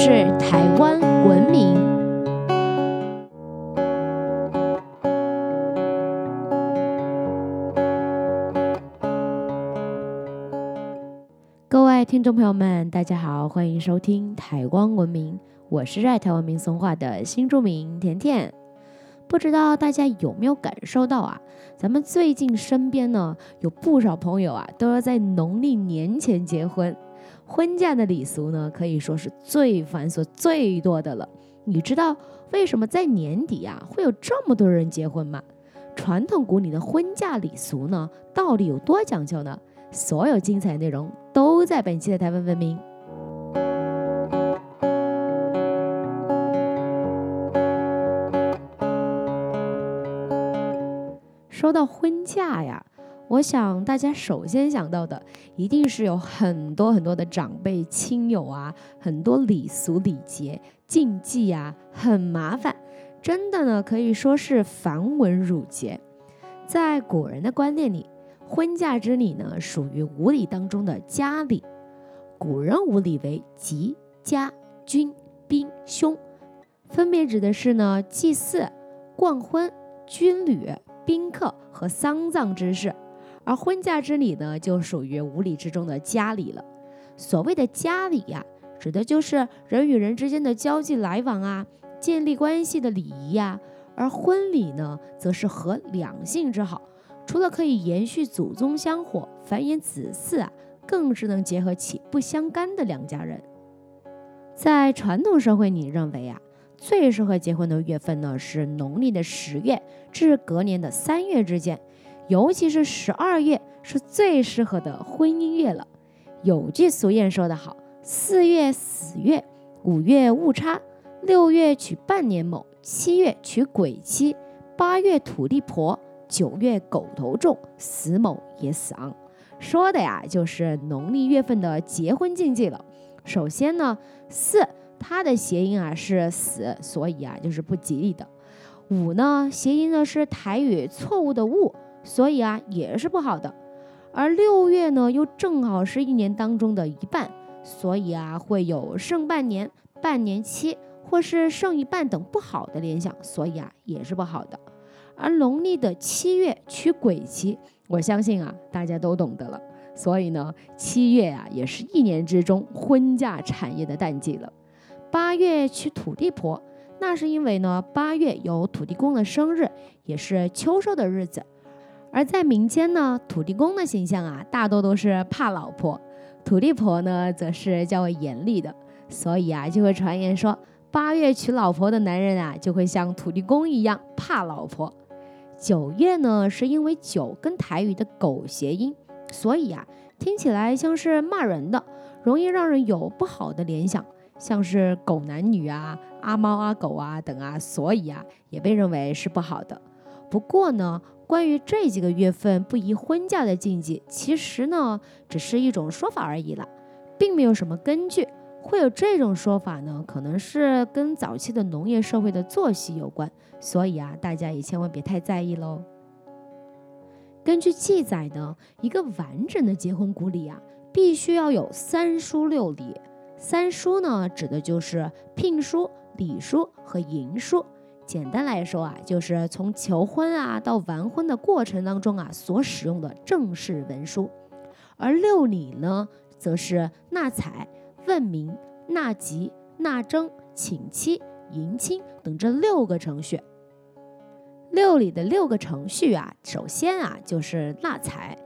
是台湾文明。各位听众朋友们，大家好，欢迎收听台湾文明，我是爱台湾民俗话的新著名甜甜。不知道大家有没有感受到啊？咱们最近身边呢有不少朋友啊，都要在农历年前结婚。婚嫁的礼俗呢，可以说是最繁琐、最多的了。你知道为什么在年底啊会有这么多人结婚吗？传统古礼的婚嫁礼俗呢，到底有多讲究呢？所有精彩内容都在本期的台湾文明。说到婚嫁呀，我想大家首先想到的一定是有很多很多的长辈亲友啊，很多礼俗礼节禁忌啊，很麻烦，真的呢可以说是繁文缛节。在古人的观念里，婚嫁之礼呢属于五礼当中的家礼。古人五礼为吉、家、军、宾、凶，分别指的是呢祭祀、冠婚、军旅。宾客和丧葬之事，而婚嫁之礼呢，就属于五礼之中的家礼了。所谓的家礼呀，指的就是人与人之间的交际来往啊，建立关系的礼仪呀。而婚礼呢，则是和两性之好，除了可以延续祖宗香火、繁衍子嗣啊，更是能结合起不相干的两家人。在传统社会，你认为啊？最适合结婚的月份呢，是农历的十月至隔年的三月之间，尤其是十二月是最适合的婚姻月了。有句俗谚说得好：“四月死月，五月误差，六月娶半年某，七月娶鬼妻，八月土地婆，九月狗头重，死某也死昂。”说的呀，就是农历月份的结婚禁忌了。首先呢，四。它的谐音啊是死，所以啊就是不吉利的。五呢，谐音呢是台语错误的误，所以啊也是不好的。而六月呢又正好是一年当中的一半，所以啊会有剩半年、半年期或是剩一半等不好的联想，所以啊也是不好的。而农历的七月娶鬼期，我相信啊大家都懂得了，所以呢七月啊也是一年之中婚嫁产业的淡季了。八月娶土地婆，那是因为呢，八月有土地公的生日，也是秋收的日子。而在民间呢，土地公的形象啊，大多都是怕老婆；土地婆呢，则是较为严厉的。所以啊，就会传言说，八月娶老婆的男人啊，就会像土地公一样怕老婆。九月呢，是因为九跟台语的狗谐音，所以啊，听起来像是骂人的，容易让人有不好的联想。像是狗男女啊、阿猫阿狗啊等啊，所以啊也被认为是不好的。不过呢，关于这几个月份不宜婚嫁的禁忌，其实呢只是一种说法而已了，并没有什么根据。会有这种说法呢，可能是跟早期的农业社会的作息有关，所以啊大家也千万别太在意喽。根据记载呢，一个完整的结婚古礼啊，必须要有三书六礼。三书呢，指的就是聘书、礼书和迎书。简单来说啊，就是从求婚啊到完婚的过程当中啊所使用的正式文书。而六礼呢，则是纳采、问名、纳吉、纳征、请妻、迎亲等这六个程序。六礼的六个程序啊，首先啊就是纳采。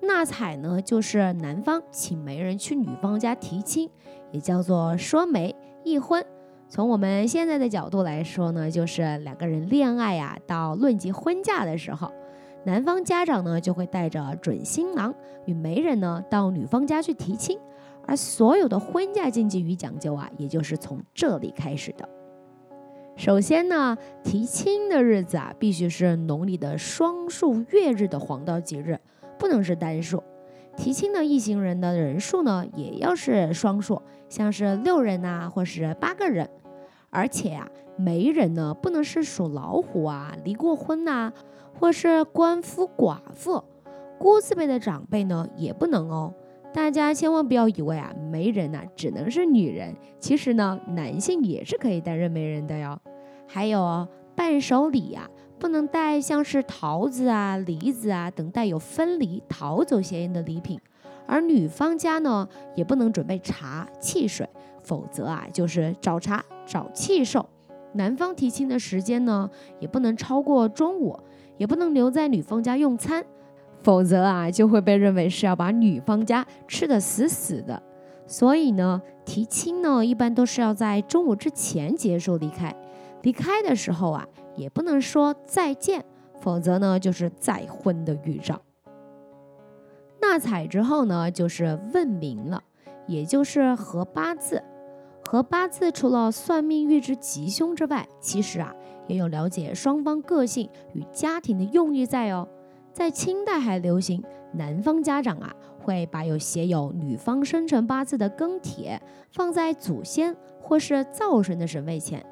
纳采呢，就是男方请媒人去女方家提亲，也叫做说媒议婚。从我们现在的角度来说呢，就是两个人恋爱呀，到论及婚嫁的时候，男方家长呢就会带着准新郎与媒人呢到女方家去提亲，而所有的婚嫁禁忌与讲究啊，也就是从这里开始的。首先呢，提亲的日子啊，必须是农历的双数月日的黄道吉日。不能是单数，提亲的一行人的人数呢，也要是双数，像是六人呐，或是八个人。而且呀，媒人呢，不能是属老虎啊，离过婚呐，或是官夫寡妇，姑字辈的长辈呢，也不能哦。大家千万不要以为啊，媒人呐只能是女人，其实呢，男性也是可以担任媒人的哟。还有哦，伴手礼呀，不能带像是桃子啊、梨子啊等带有分离、逃走嫌疑的礼品，而女方家呢，也不能准备茶、汽水，否则啊，就是找茬找气受。男方提亲的时间呢，也不能超过中午，也不能留在女方家用餐。否则啊，就会被认为是要把女方家吃得死死的。所以呢，提亲呢，一般都是要在中午之前结束离开。离开的时候啊，也不能说再见，否则呢，就是再婚的预兆。纳采之后呢，就是问名了，也就是合八字。和八字除了算命预知吉凶之外，其实啊，也有了解双方个性与家庭的用意在哦。在清代还流行，男方家长啊会把有写有女方生辰八字的庚帖放在祖先或是灶神的神位前。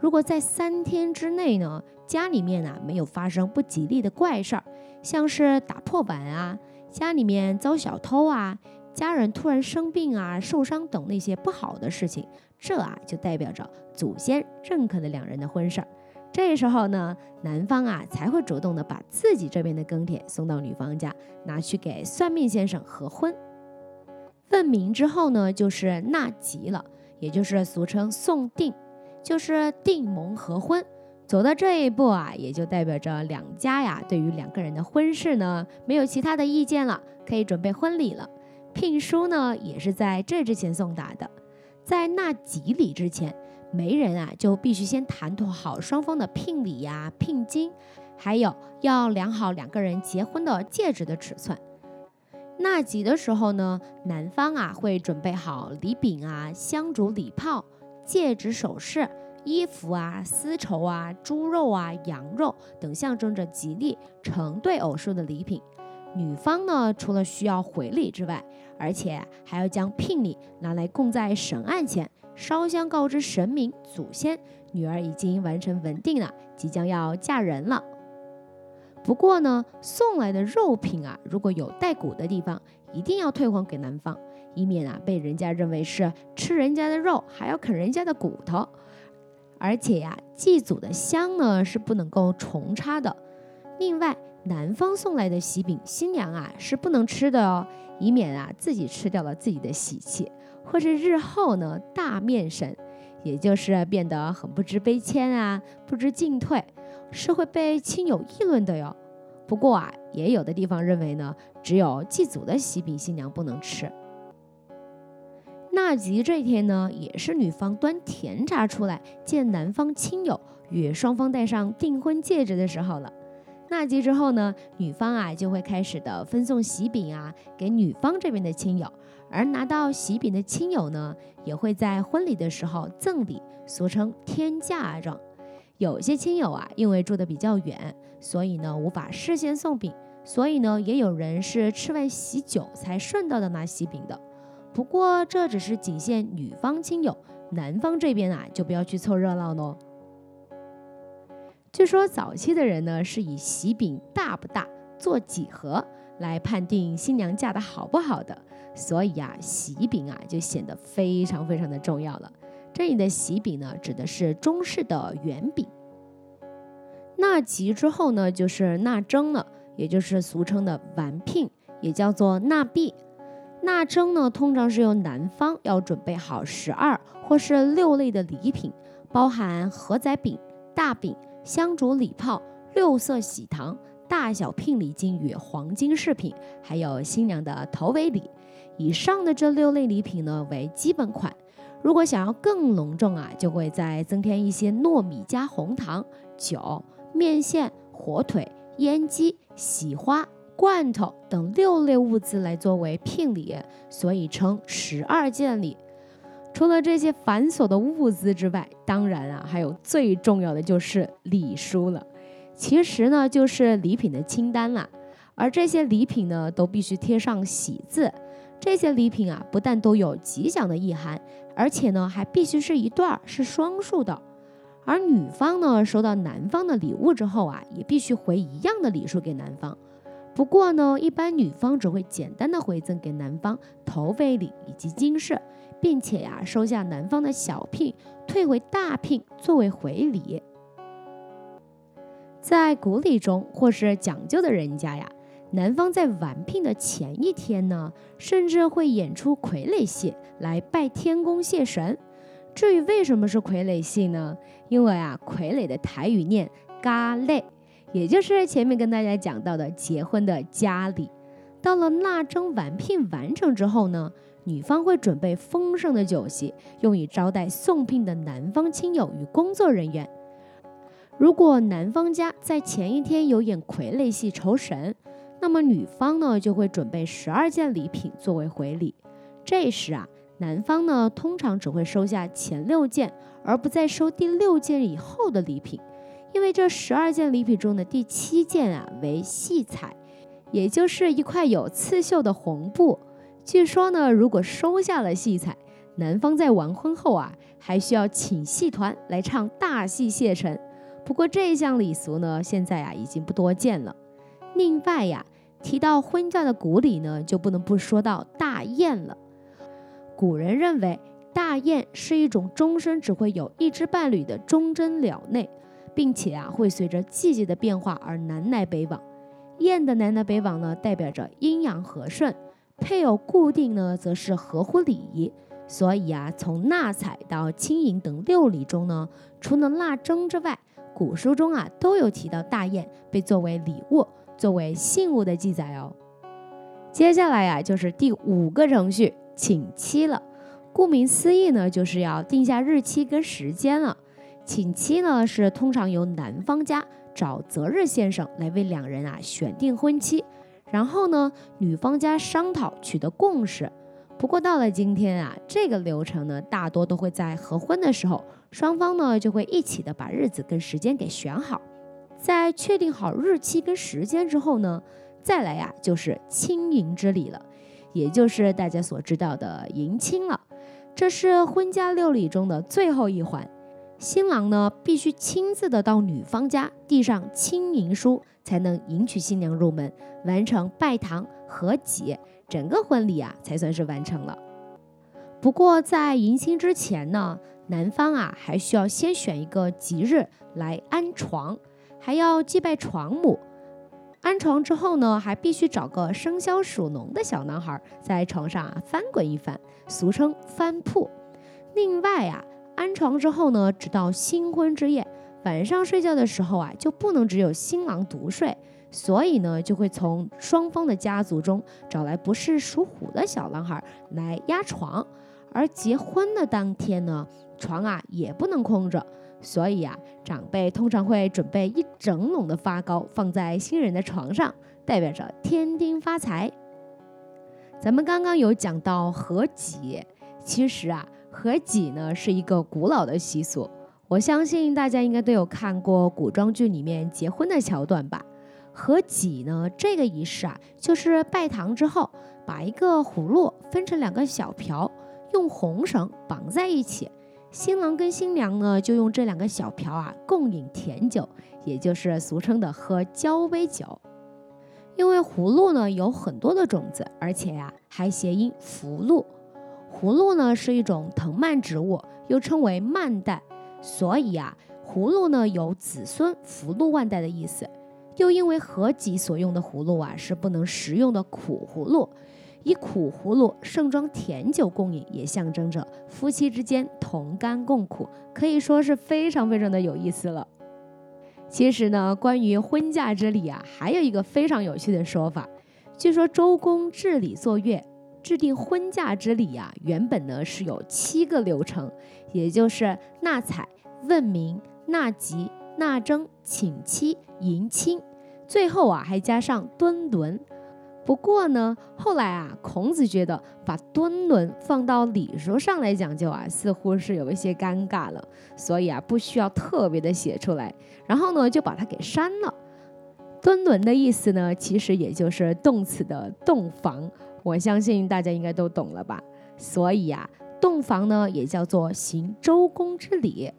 如果在三天之内呢，家里面啊没有发生不吉利的怪事儿，像是打破碗啊、家里面遭小偷啊、家人突然生病啊、受伤等那些不好的事情，这啊就代表着祖先认可了两人的婚事儿。这时候呢，男方啊才会主动的把自己这边的庚帖送到女方家，拿去给算命先生合婚。问名之后呢，就是纳吉了，也就是俗称送定，就是定盟合婚。走到这一步啊，也就代表着两家呀对于两个人的婚事呢没有其他的意见了，可以准备婚礼了。聘书呢也是在这之前送达的，在纳吉礼之前。媒人啊，就必须先谈妥好双方的聘礼呀、聘金，还有要量好两个人结婚的戒指的尺寸。纳吉的时候呢，男方啊会准备好礼饼啊、香烛礼炮、戒指首饰、衣服啊、丝绸啊、猪肉啊、羊肉等象征着吉利、成对偶数的礼品。女方呢，除了需要回礼之外，而且还要将聘礼拿来供在神案前。烧香告知神明祖先，女儿已经完成文定了，即将要嫁人了。不过呢，送来的肉品啊，如果有带骨的地方，一定要退还给男方，以免啊被人家认为是吃人家的肉还要啃人家的骨头。而且呀，祭祖的香呢是不能够重插的。另外，男方送来的喜饼，新娘啊是不能吃的哦，以免啊自己吃掉了自己的喜气。或是日后呢大面神，也就是变得很不知悲谦啊，不知进退，是会被亲友议论的哟。不过啊，也有的地方认为呢，只有祭祖的喜饼新娘不能吃。纳吉这一天呢，也是女方端甜茶出来见男方亲友，与双方戴上订婚戒指的时候了。纳吉之后呢，女方啊就会开始的分送喜饼啊给女方这边的亲友。而拿到喜饼的亲友呢，也会在婚礼的时候赠礼，俗称天嫁妆。有些亲友啊，因为住的比较远，所以呢无法事先送饼，所以呢也有人是吃完喜酒才顺道的拿喜饼的。不过这只是仅限女方亲友，男方这边啊就不要去凑热闹喽。据说早期的人呢是以喜饼大不大，做几何来判定新娘嫁的好不好的。所以啊，喜饼啊就显得非常非常的重要了。这里的喜饼呢，指的是中式的圆饼。纳吉之后呢，就是纳征了，也就是俗称的完聘，也叫做纳币。纳征呢，通常是由男方要准备好十二或是六类的礼品，包含荷仔饼、大饼、香烛礼炮、六色喜糖、大小聘礼金与黄金饰品，还有新娘的头尾礼。以上的这六类礼品呢为基本款，如果想要更隆重啊，就会再增添一些糯米加红糖、酒、面线、火腿、烟鸡、喜花、罐头等六类物资来作为聘礼，所以称十二件礼。除了这些繁琐的物资之外，当然啊，还有最重要的就是礼书了。其实呢，就是礼品的清单啦，而这些礼品呢，都必须贴上喜字。这些礼品啊，不但都有吉祥的意涵，而且呢，还必须是一对儿，是双数的。而女方呢，收到男方的礼物之后啊，也必须回一样的礼数给男方，不过呢，一般女方只会简单的回赠给男方头尾礼以及金饰，并且呀收下男方的小聘，退回大聘作为回礼。在古礼中或是讲究的人家呀，男方在完聘的前一天呢，甚至会演出傀儡戏来拜天公谢神。至于为什么是傀儡戏呢？因为啊，傀儡的台语念嘎类。也就是前面跟大家讲到的结婚的家礼，到了纳征完聘完成之后呢，女方会准备丰盛的酒席，用以招待送聘的男方亲友与工作人员。如果男方家在前一天有演傀儡戏酬神，那么女方呢就会准备十二件礼品作为回礼。这时啊，男方呢通常只会收下前六件，而不再收第六件以后的礼品。因为这十二件礼品中的第七件啊为细彩，也就是一块有刺绣的红布。据说呢，如果收下了戏彩，男方在完婚后啊还需要请戏团来唱大戏谢神。不过这项礼俗呢，现在啊已经不多见了。另外呀，提到婚嫁的古礼呢，就不能不说到大宴了。古人认为，大宴是一种终身只会有一只伴侣的忠贞了内。并且啊，会随着季节的变化而南来北往。燕的南来北往呢，代表着阴阳和顺；配偶固定呢，则是合乎礼仪。所以啊，从纳采到亲迎等六礼中呢，除了纳征之外，古书中啊都有提到大宴被作为礼物、作为信物的记载哦。接下来呀，就是第五个程序请期了。顾名思义呢，就是要定下日期跟时间了。请期呢是通常由男方家找择日先生来为两人啊选定婚期，然后呢女方家商讨取得共识。不过到了今天啊，这个流程呢大多都会在合婚的时候，双方呢就会一起的把日子跟时间给选好。在确定好日期跟时间之后呢，再来呀就是亲迎之礼了，也就是大家所知道的迎亲了。这是婚嫁六礼中的最后一环。新郎呢，必须亲自的到女方家递上亲迎书，才能迎娶新娘入门，完成拜堂和解，整个婚礼啊才算是完成了。不过在迎亲之前呢，男方啊还需要先选一个吉日来安床，还要祭拜床母。安床之后呢，还必须找个生肖属龙的小男孩在床上啊翻滚一番，俗称翻铺。另外啊。安床之后呢，直到新婚之夜，晚上睡觉的时候啊，就不能只有新郎独睡，所以呢，就会从双方的家族中找来不是属虎的小男孩来压床。而结婚的当天呢，床啊也不能空着，所以啊，长辈通常会准备一整笼的发糕放在新人的床上，代表着添丁发财。咱们刚刚有讲到合吉，其实啊。合己呢是一个古老的习俗，我相信大家应该都有看过古装剧里面结婚的桥段吧。合己呢这个仪式啊，就是拜堂之后，把一个葫芦分成两个小瓢，用红绳绑在一起，新郎跟新娘呢就用这两个小瓢啊共饮甜酒，也就是俗称的喝交杯酒。因为葫芦呢有很多的种子，而且呀还谐音福禄。葫芦呢是一种藤蔓植物，又称为蔓代，所以啊，葫芦呢有子孙福禄万代的意思。又因为合己所用的葫芦啊是不能食用的苦葫芦，以苦葫芦盛装甜酒共饮，也象征着夫妻之间同甘共苦，可以说是非常非常的有意思了。其实呢，关于婚嫁之礼啊，还有一个非常有趣的说法，据说周公治礼作乐。制定婚嫁之礼呀，原本呢是有七个流程，也就是纳采、问名、纳吉、纳征、请期、迎亲，最后啊还加上敦伦。不过呢，后来啊，孔子觉得把敦伦放到礼数上来讲究啊，似乎是有一些尴尬了，所以啊，不需要特别的写出来，然后呢就把它给删了。敦伦的意思呢，其实也就是动词的洞房。我相信大家应该都懂了吧？所以啊，洞房呢也叫做行周公之礼。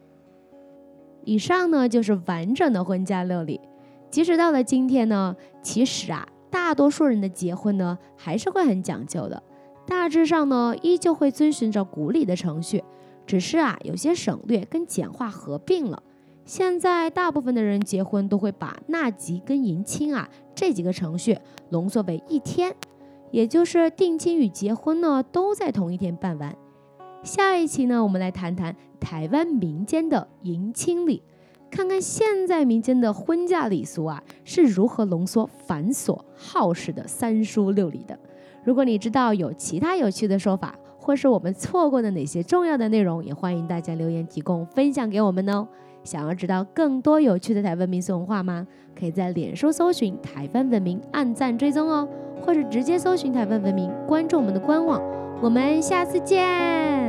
以上呢就是完整的婚嫁乐礼。即使到了今天呢，其实啊，大多数人的结婚呢，还是会很讲究的。大致上呢，依旧会遵循着古礼的程序，只是啊，有些省略跟简化合并了。现在大部分的人结婚都会把纳吉跟迎亲啊这几个程序浓缩为一天，也就是定亲与结婚呢都在同一天办完。下一期呢，我们来谈谈台湾民间的迎亲礼。看看现在民间的婚嫁礼俗啊是如何浓缩繁琐耗时的三书六礼的。如果你知道有其他有趣的说法，或是我们错过的哪些重要的内容，也欢迎大家留言提供分享给我们哦。想要知道更多有趣的台湾民俗文化吗？可以在脸书搜寻台湾文明，按赞追踪哦，或者直接搜寻台湾文明，关注我们的官网。我们下次见。